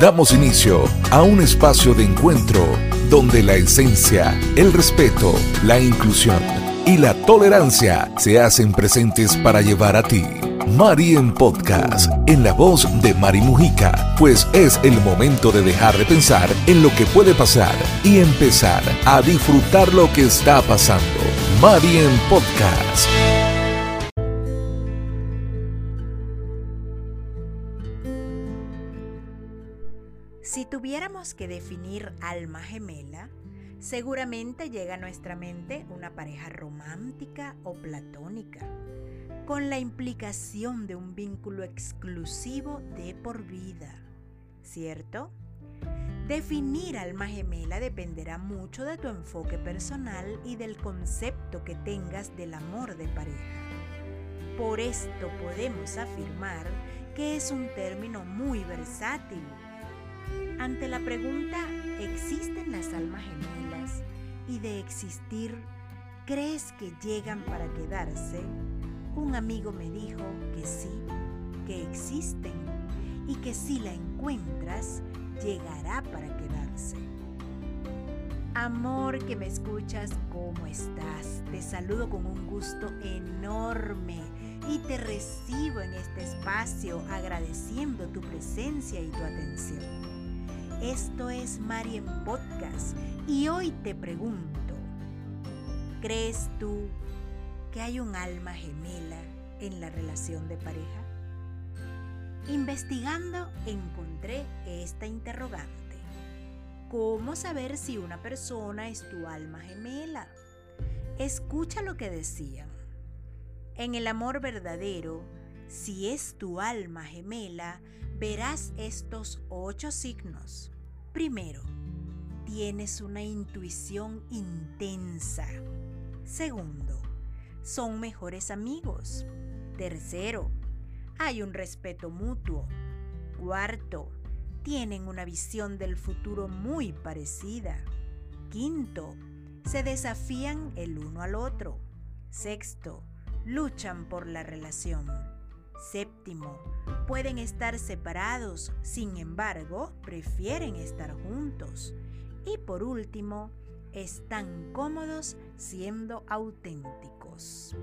Damos inicio a un espacio de encuentro donde la esencia, el respeto, la inclusión y la tolerancia se hacen presentes para llevar a ti Mari en Podcast, en la voz de Mari Mujica, pues es el momento de dejar de pensar en lo que puede pasar y empezar a disfrutar lo que está pasando. Mari en Podcast. Si tuviéramos que definir alma gemela, seguramente llega a nuestra mente una pareja romántica o platónica con la implicación de un vínculo exclusivo de por vida, ¿cierto? Definir alma gemela dependerá mucho de tu enfoque personal y del concepto que tengas del amor de pareja. Por esto podemos afirmar que es un término muy versátil. Ante la pregunta, ¿existen las almas gemelas? Y de existir, ¿crees que llegan para quedarse? Un amigo me dijo que sí, que existen y que si la encuentras, llegará para quedarse. Amor que me escuchas, ¿cómo estás? Te saludo con un gusto enorme y te recibo en este espacio agradeciendo tu presencia y tu atención. Esto es Marien Podcast y hoy te pregunto, ¿crees tú que hay un alma gemela en la relación de pareja? Investigando encontré esta interrogante. ¿Cómo saber si una persona es tu alma gemela? Escucha lo que decían. En el amor verdadero, si es tu alma gemela, verás estos ocho signos. Primero, tienes una intuición intensa. Segundo, son mejores amigos. Tercero, hay un respeto mutuo. Cuarto, tienen una visión del futuro muy parecida. Quinto, se desafían el uno al otro. Sexto, luchan por la relación. Séptimo, pueden estar separados, sin embargo, prefieren estar juntos. Y por último, están cómodos siendo auténticos.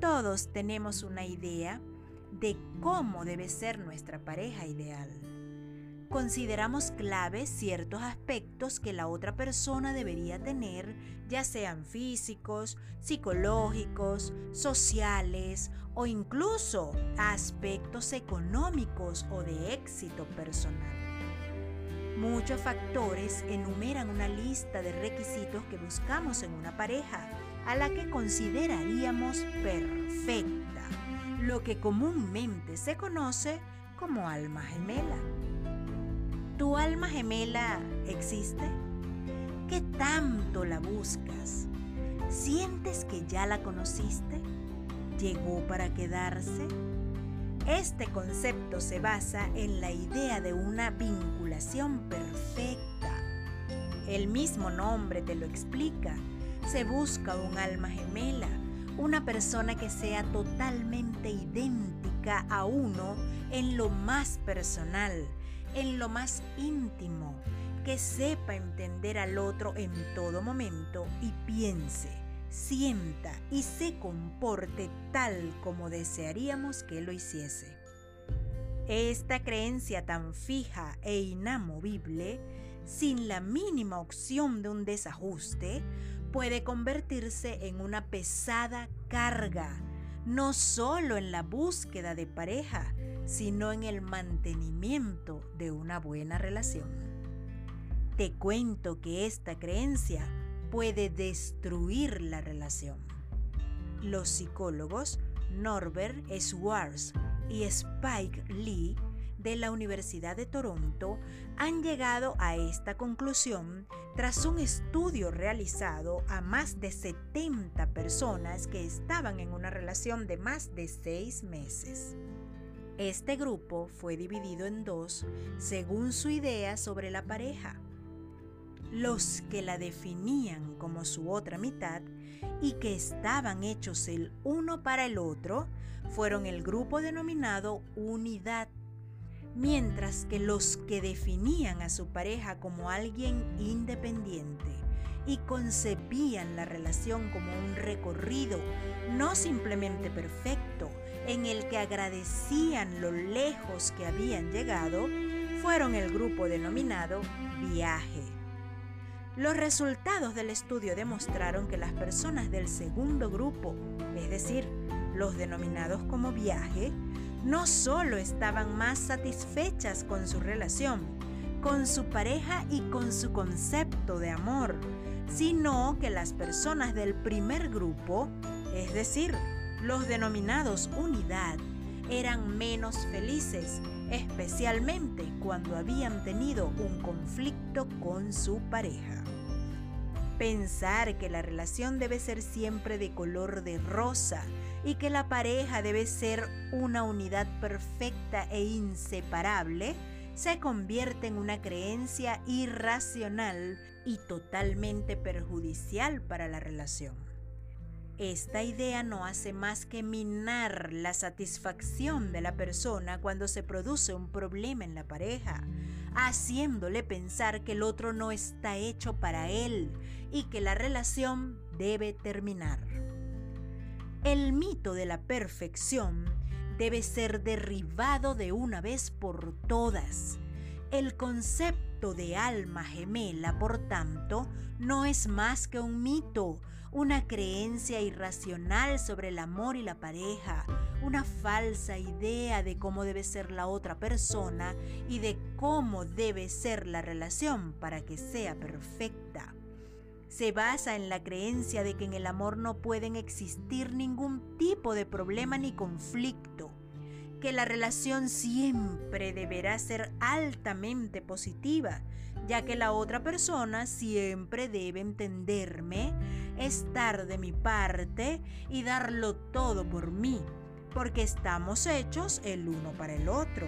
Todos tenemos una idea de cómo debe ser nuestra pareja ideal. Consideramos claves ciertos aspectos que la otra persona debería tener, ya sean físicos, psicológicos, sociales o incluso aspectos económicos o de éxito personal. Muchos factores enumeran una lista de requisitos que buscamos en una pareja, a la que consideraríamos perfecta, lo que comúnmente se conoce como alma gemela. ¿Tu alma gemela existe? ¿Qué tanto la buscas? ¿Sientes que ya la conociste? ¿Llegó para quedarse? Este concepto se basa en la idea de una vinculación perfecta. El mismo nombre te lo explica. Se busca un alma gemela, una persona que sea totalmente idéntica a uno en lo más personal, en lo más íntimo, que sepa entender al otro en todo momento y piense sienta y se comporte tal como desearíamos que lo hiciese. Esta creencia tan fija e inamovible, sin la mínima opción de un desajuste, puede convertirse en una pesada carga, no solo en la búsqueda de pareja, sino en el mantenimiento de una buena relación. Te cuento que esta creencia puede destruir la relación. Los psicólogos Norbert Schwartz y Spike Lee de la Universidad de Toronto han llegado a esta conclusión tras un estudio realizado a más de 70 personas que estaban en una relación de más de seis meses. Este grupo fue dividido en dos según su idea sobre la pareja los que la definían como su otra mitad y que estaban hechos el uno para el otro fueron el grupo denominado unidad, mientras que los que definían a su pareja como alguien independiente y concebían la relación como un recorrido no simplemente perfecto, en el que agradecían lo lejos que habían llegado, fueron el grupo denominado viaje. Los resultados del estudio demostraron que las personas del segundo grupo, es decir, los denominados como viaje, no solo estaban más satisfechas con su relación, con su pareja y con su concepto de amor, sino que las personas del primer grupo, es decir, los denominados unidad, eran menos felices, especialmente cuando habían tenido un conflicto con su pareja. Pensar que la relación debe ser siempre de color de rosa y que la pareja debe ser una unidad perfecta e inseparable se convierte en una creencia irracional y totalmente perjudicial para la relación. Esta idea no hace más que minar la satisfacción de la persona cuando se produce un problema en la pareja, haciéndole pensar que el otro no está hecho para él y que la relación debe terminar. El mito de la perfección debe ser derribado de una vez por todas. El concepto de alma gemela, por tanto, no es más que un mito, una creencia irracional sobre el amor y la pareja, una falsa idea de cómo debe ser la otra persona y de cómo debe ser la relación para que sea perfecta. Se basa en la creencia de que en el amor no pueden existir ningún tipo de problema ni conflicto, que la relación siempre deberá ser altamente positiva, ya que la otra persona siempre debe entenderme, estar de mi parte y darlo todo por mí, porque estamos hechos el uno para el otro.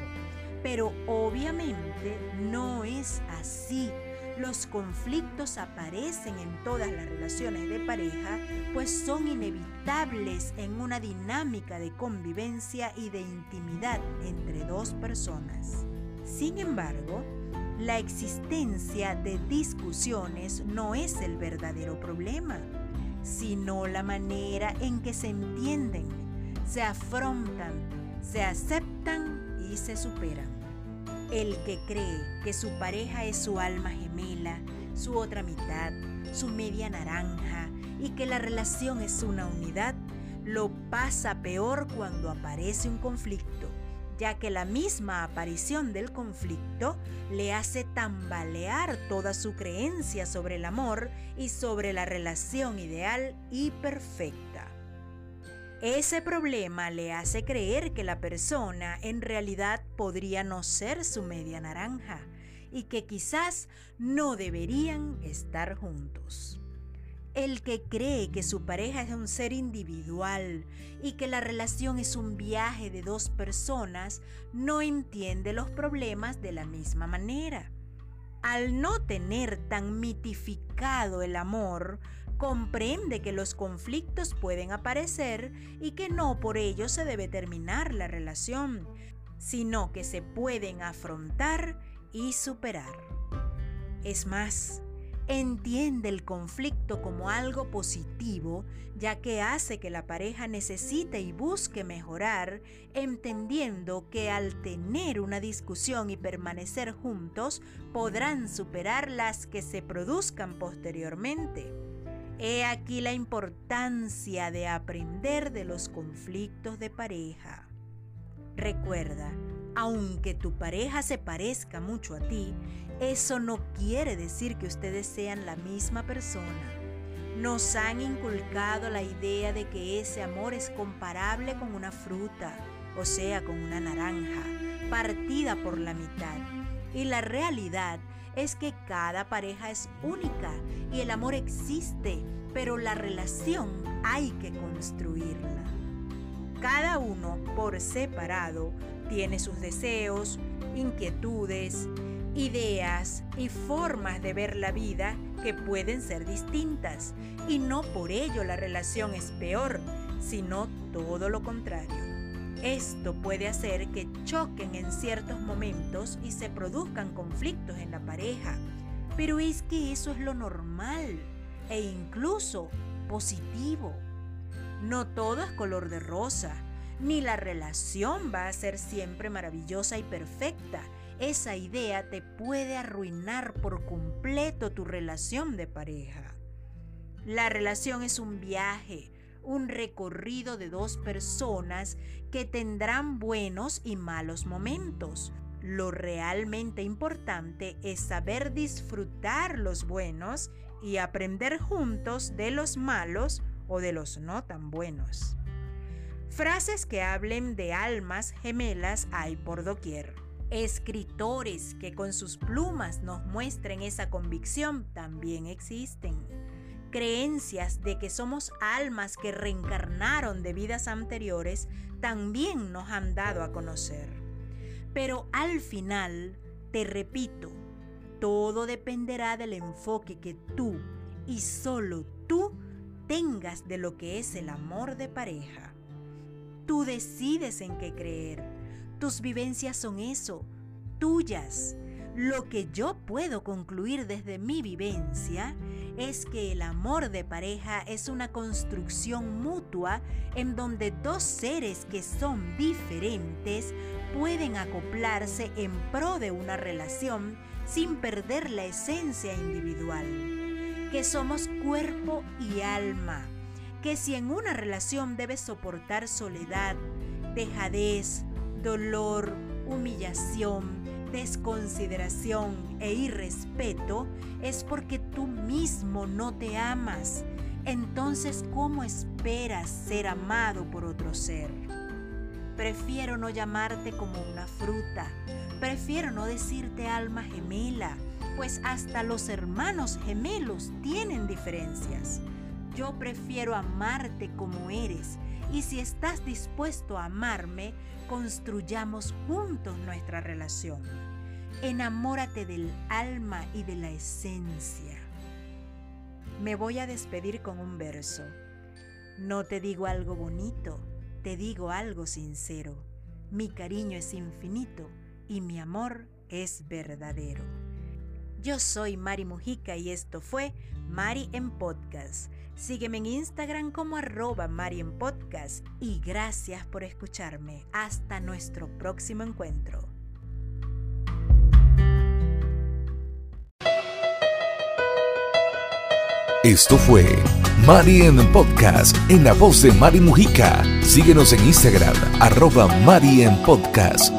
Pero obviamente no es así los conflictos aparecen en todas las relaciones de pareja, pues son inevitables en una dinámica de convivencia y de intimidad entre dos personas. Sin embargo, la existencia de discusiones no es el verdadero problema, sino la manera en que se entienden, se afrontan, se aceptan y se superan. El que cree que su pareja es su alma gemela, su otra mitad, su media naranja y que la relación es una unidad, lo pasa peor cuando aparece un conflicto, ya que la misma aparición del conflicto le hace tambalear toda su creencia sobre el amor y sobre la relación ideal y perfecta. Ese problema le hace creer que la persona en realidad podría no ser su media naranja y que quizás no deberían estar juntos. El que cree que su pareja es un ser individual y que la relación es un viaje de dos personas no entiende los problemas de la misma manera. Al no tener tan mitificado el amor, comprende que los conflictos pueden aparecer y que no por ello se debe terminar la relación, sino que se pueden afrontar y superar. Es más, entiende el conflicto como algo positivo, ya que hace que la pareja necesite y busque mejorar, entendiendo que al tener una discusión y permanecer juntos, podrán superar las que se produzcan posteriormente. He aquí la importancia de aprender de los conflictos de pareja. Recuerda, aunque tu pareja se parezca mucho a ti, eso no quiere decir que ustedes sean la misma persona. Nos han inculcado la idea de que ese amor es comparable con una fruta, o sea, con una naranja, partida por la mitad. Y la realidad es que cada pareja es única y el amor existe, pero la relación hay que construirla. Cada uno por separado tiene sus deseos, inquietudes, ideas y formas de ver la vida que pueden ser distintas y no por ello la relación es peor, sino todo lo contrario. Esto puede hacer que choquen en ciertos momentos y se produzcan conflictos en la pareja, pero es que eso es lo normal e incluso positivo. No todo es color de rosa, ni la relación va a ser siempre maravillosa y perfecta. Esa idea te puede arruinar por completo tu relación de pareja. La relación es un viaje, un recorrido de dos personas que tendrán buenos y malos momentos. Lo realmente importante es saber disfrutar los buenos y aprender juntos de los malos o de los no tan buenos. Frases que hablen de almas gemelas hay por doquier. Escritores que con sus plumas nos muestren esa convicción también existen creencias de que somos almas que reencarnaron de vidas anteriores también nos han dado a conocer. Pero al final, te repito, todo dependerá del enfoque que tú y solo tú tengas de lo que es el amor de pareja. Tú decides en qué creer. Tus vivencias son eso, tuyas. Lo que yo puedo concluir desde mi vivencia es que el amor de pareja es una construcción mutua en donde dos seres que son diferentes pueden acoplarse en pro de una relación sin perder la esencia individual, que somos cuerpo y alma, que si en una relación debes soportar soledad, dejadez, dolor, humillación, desconsideración e irrespeto es porque tú mismo no te amas. Entonces, ¿cómo esperas ser amado por otro ser? Prefiero no llamarte como una fruta. Prefiero no decirte alma gemela, pues hasta los hermanos gemelos tienen diferencias. Yo prefiero amarte como eres y si estás dispuesto a amarme, construyamos juntos nuestra relación. Enamórate del alma y de la esencia. Me voy a despedir con un verso. No te digo algo bonito, te digo algo sincero. Mi cariño es infinito y mi amor es verdadero. Yo soy Mari Mujica y esto fue Mari en Podcast. Sígueme en Instagram como arroba Mari en Podcast y gracias por escucharme. Hasta nuestro próximo encuentro. Esto fue Mari en Podcast en la voz de Mari Mujica. Síguenos en Instagram, arroba Mari en Podcast.